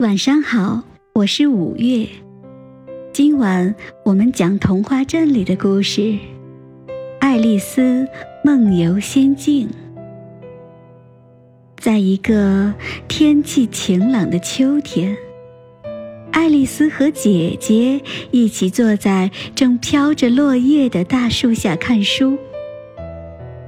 晚上好，我是五月。今晚我们讲童话镇里的故事《爱丽丝梦游仙境》。在一个天气晴朗的秋天，爱丽丝和姐姐一起坐在正飘着落叶的大树下看书。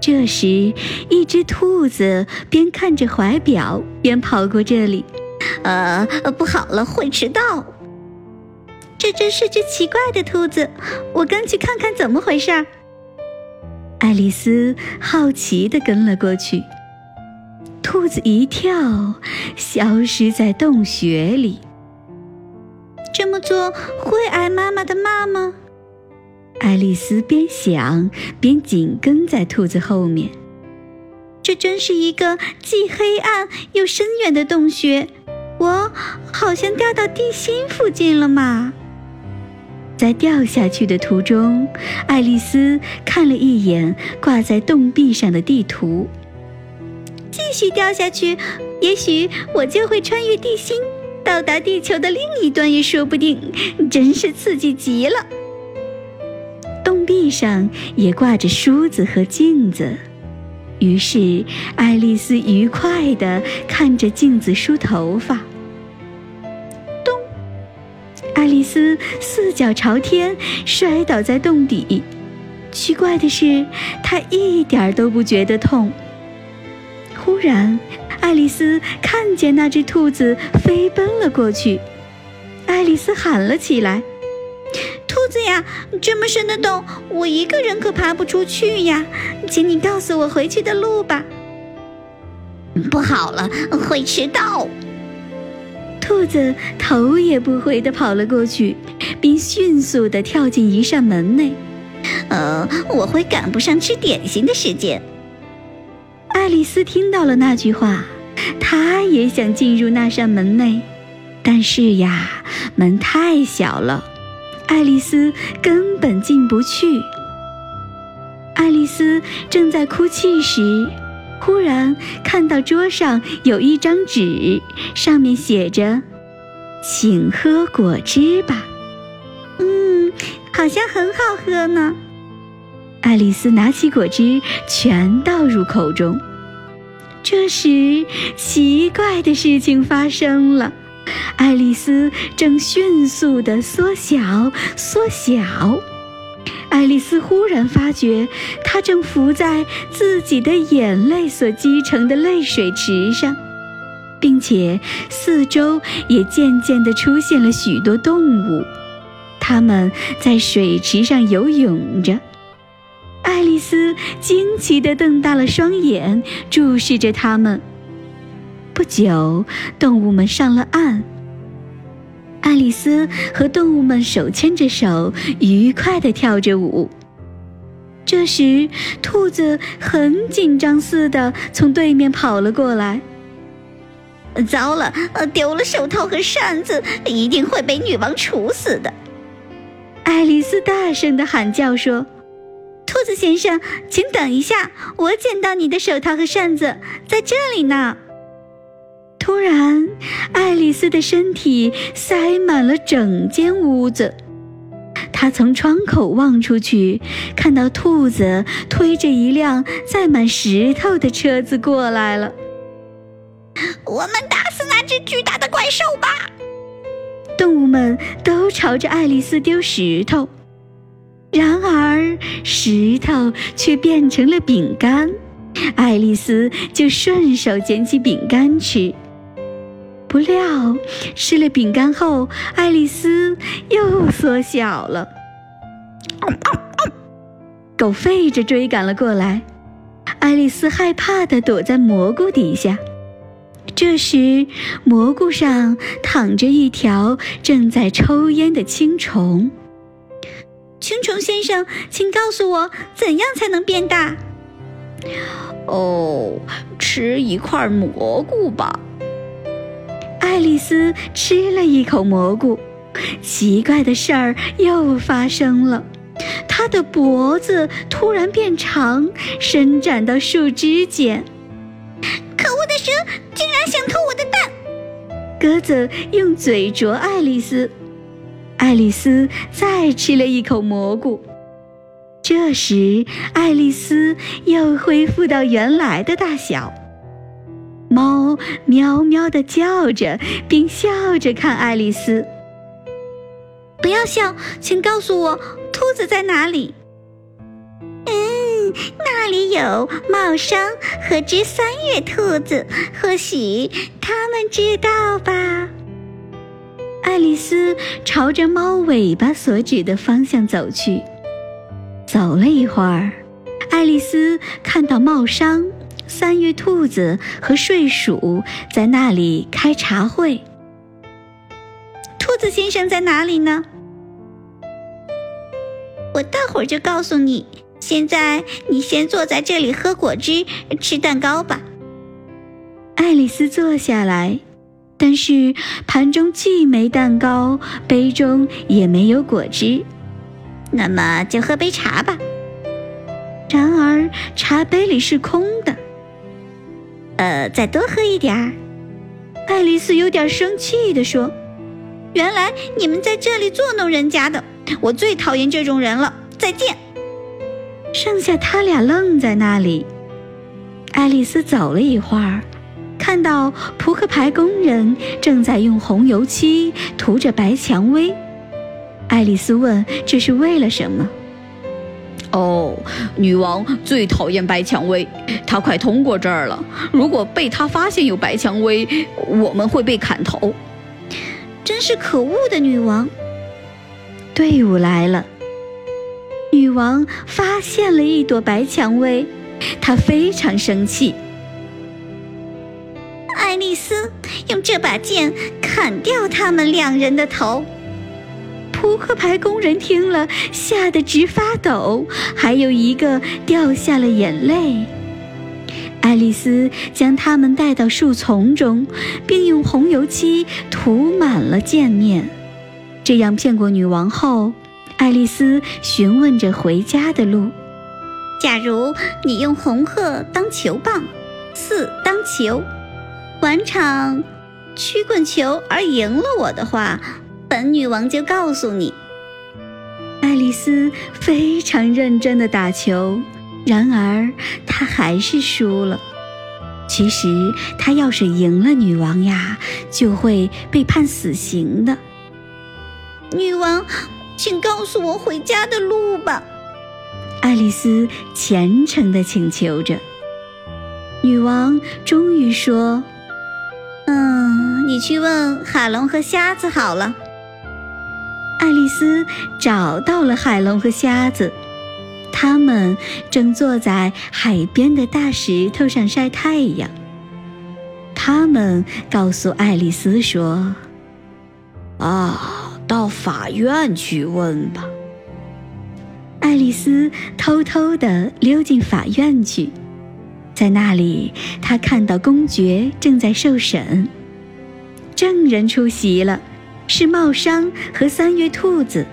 这时，一只兔子边看着怀表边跑过这里。呃，不好了，会迟到。这真是只奇怪的兔子，我跟去看看怎么回事儿。爱丽丝好奇地跟了过去。兔子一跳，消失在洞穴里。这么做会挨妈妈的骂吗？爱丽丝边想边紧跟在兔子后面。这真是一个既黑暗又深远的洞穴。我好像掉到地心附近了嘛！在掉下去的途中，爱丽丝看了一眼挂在洞壁上的地图。继续掉下去，也许我就会穿越地心，到达地球的另一端也说不定。真是刺激极了！洞壁上也挂着梳子和镜子，于是爱丽丝愉快地看着镜子梳头发。爱丽丝四脚朝天摔倒在洞底，奇怪的是，他一点都不觉得痛。忽然，爱丽丝看见那只兔子飞奔了过去，爱丽丝喊了起来：“兔子呀，这么深的洞，我一个人可爬不出去呀，请你告诉我回去的路吧。”不好了，会迟到。兔子头也不回地跑了过去，并迅速地跳进一扇门内。呃，我会赶不上吃点心的时间。爱丽丝听到了那句话，她也想进入那扇门内，但是呀，门太小了，爱丽丝根本进不去。爱丽丝正在哭泣时。忽然看到桌上有一张纸，上面写着：“请喝果汁吧。”嗯，好像很好喝呢。爱丽丝拿起果汁，全倒入口中。这时，奇怪的事情发生了：爱丽丝正迅速地缩小，缩小。爱丽丝忽然发觉，她正浮在自己的眼泪所积成的泪水池上，并且四周也渐渐地出现了许多动物，它们在水池上游泳着。爱丽丝惊奇地瞪大了双眼，注视着它们。不久，动物们上了岸。爱丽丝和动物们手牵着手，愉快地跳着舞。这时，兔子很紧张似的从对面跑了过来。糟了，丢了手套和扇子，一定会被女王处死的！爱丽丝大声地喊叫说：“兔子先生，请等一下，我捡到你的手套和扇子，在这里呢。”突然，爱丽丝的身体塞满了整间屋子。她从窗口望出去，看到兔子推着一辆载满石头的车子过来了。我们打死那只巨大的怪兽吧！动物们都朝着爱丽丝丢石头，然而石头却变成了饼干，爱丽丝就顺手捡起饼干吃。不料，吃了饼干后，爱丽丝又缩小了。狗吠着追赶了过来，爱丽丝害怕地躲在蘑菇底下。这时，蘑菇上躺着一条正在抽烟的青虫。青虫先生，请告诉我，怎样才能变大？哦，吃一块蘑菇吧。爱丽丝吃了一口蘑菇，奇怪的事儿又发生了，她的脖子突然变长，伸展到树枝间。可恶的蛇竟然想偷我的蛋！鸽子用嘴啄爱丽丝，爱丽丝再吃了一口蘑菇。这时，爱丽丝又恢复到原来的大小。猫喵喵地叫着，并笑着看爱丽丝。不要笑，请告诉我，兔子在哪里？嗯，那里有茂商和只三月兔子，或许他们知道吧。爱丽丝朝着猫尾巴所指的方向走去。走了一会儿，爱丽丝看到茂商。三月兔子和睡鼠在那里开茶会。兔子先生在哪里呢？我待会儿就告诉你。现在你先坐在这里喝果汁、吃蛋糕吧。爱丽丝坐下来，但是盘中既没蛋糕，杯中也没有果汁。那么就喝杯茶吧。然而茶杯里是空的。呃，再多喝一点儿。爱丽丝有点生气地说：“原来你们在这里作弄人家的，我最讨厌这种人了。再见。”剩下他俩愣在那里。爱丽丝走了一会儿，看到扑克牌工人正在用红油漆涂着白蔷薇。爱丽丝问：“这是为了什么？”哦，女王最讨厌白蔷薇，她快通过这儿了。如果被她发现有白蔷薇，我们会被砍头。真是可恶的女王！队伍来了，女王发现了一朵白蔷薇，她非常生气。爱丽丝用这把剑砍掉他们两人的头。扑克牌工人听了，吓得直发抖，还有一个掉下了眼泪。爱丽丝将他们带到树丛中，并用红油漆涂满了剑面。这样骗过女王后，爱丽丝询问着回家的路。假如你用红鹤当球棒，四当球，玩场曲棍球而赢了我的话。本女王就告诉你，爱丽丝非常认真的打球，然而她还是输了。其实她要是赢了女王呀，就会被判死刑的。女王，请告诉我回家的路吧！爱丽丝虔诚地请求着。女王终于说：“嗯，你去问海龙和瞎子好了。”爱丽丝找到了海龙和瞎子，他们正坐在海边的大石头上晒太阳。他们告诉爱丽丝说：“啊，到法院去问吧。”爱丽丝偷偷地溜进法院去，在那里，她看到公爵正在受审，证人出席了。是茂商和三月兔子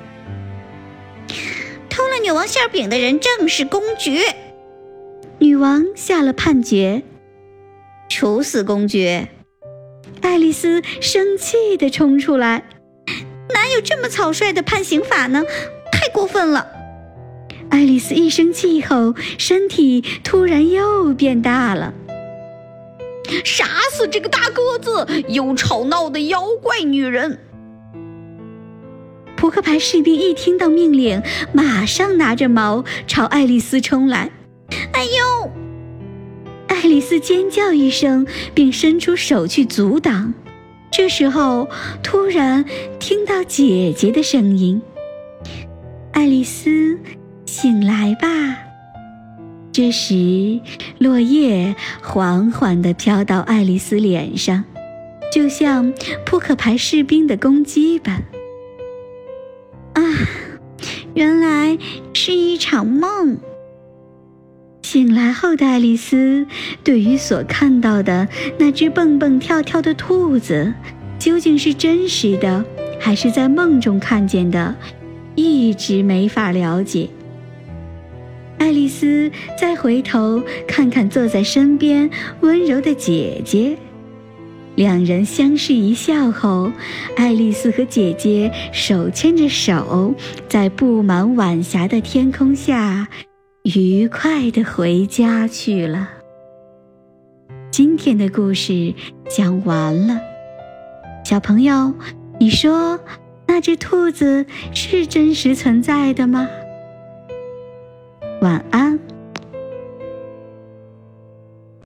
偷了女王馅饼的人，正是公爵。女王下了判决，处死公爵。爱丽丝生气地冲出来：“哪有这么草率的判刑法呢？太过分了！”爱丽丝一生气后，身体突然又变大了。杀死这个大个子又吵闹的妖怪女人！扑克牌士兵一听到命令，马上拿着矛朝爱丽丝冲来。哎呦！爱丽丝尖叫一声，并伸出手去阻挡。这时候，突然听到姐姐的声音：“爱丽丝，醒来吧！”这时，落叶缓缓地飘到爱丽丝脸上，就像扑克牌士兵的攻击般。原来是一场梦。醒来后的爱丽丝，对于所看到的那只蹦蹦跳跳的兔子，究竟是真实的，还是在梦中看见的，一直没法了解。爱丽丝再回头看看坐在身边温柔的姐姐，两人相视一笑后，爱丽丝和姐姐手牵着手，在布满晚霞的天空下，愉快地回家去了。今天的故事讲完了，小朋友，你说那只兔子是真实存在的吗？晚安。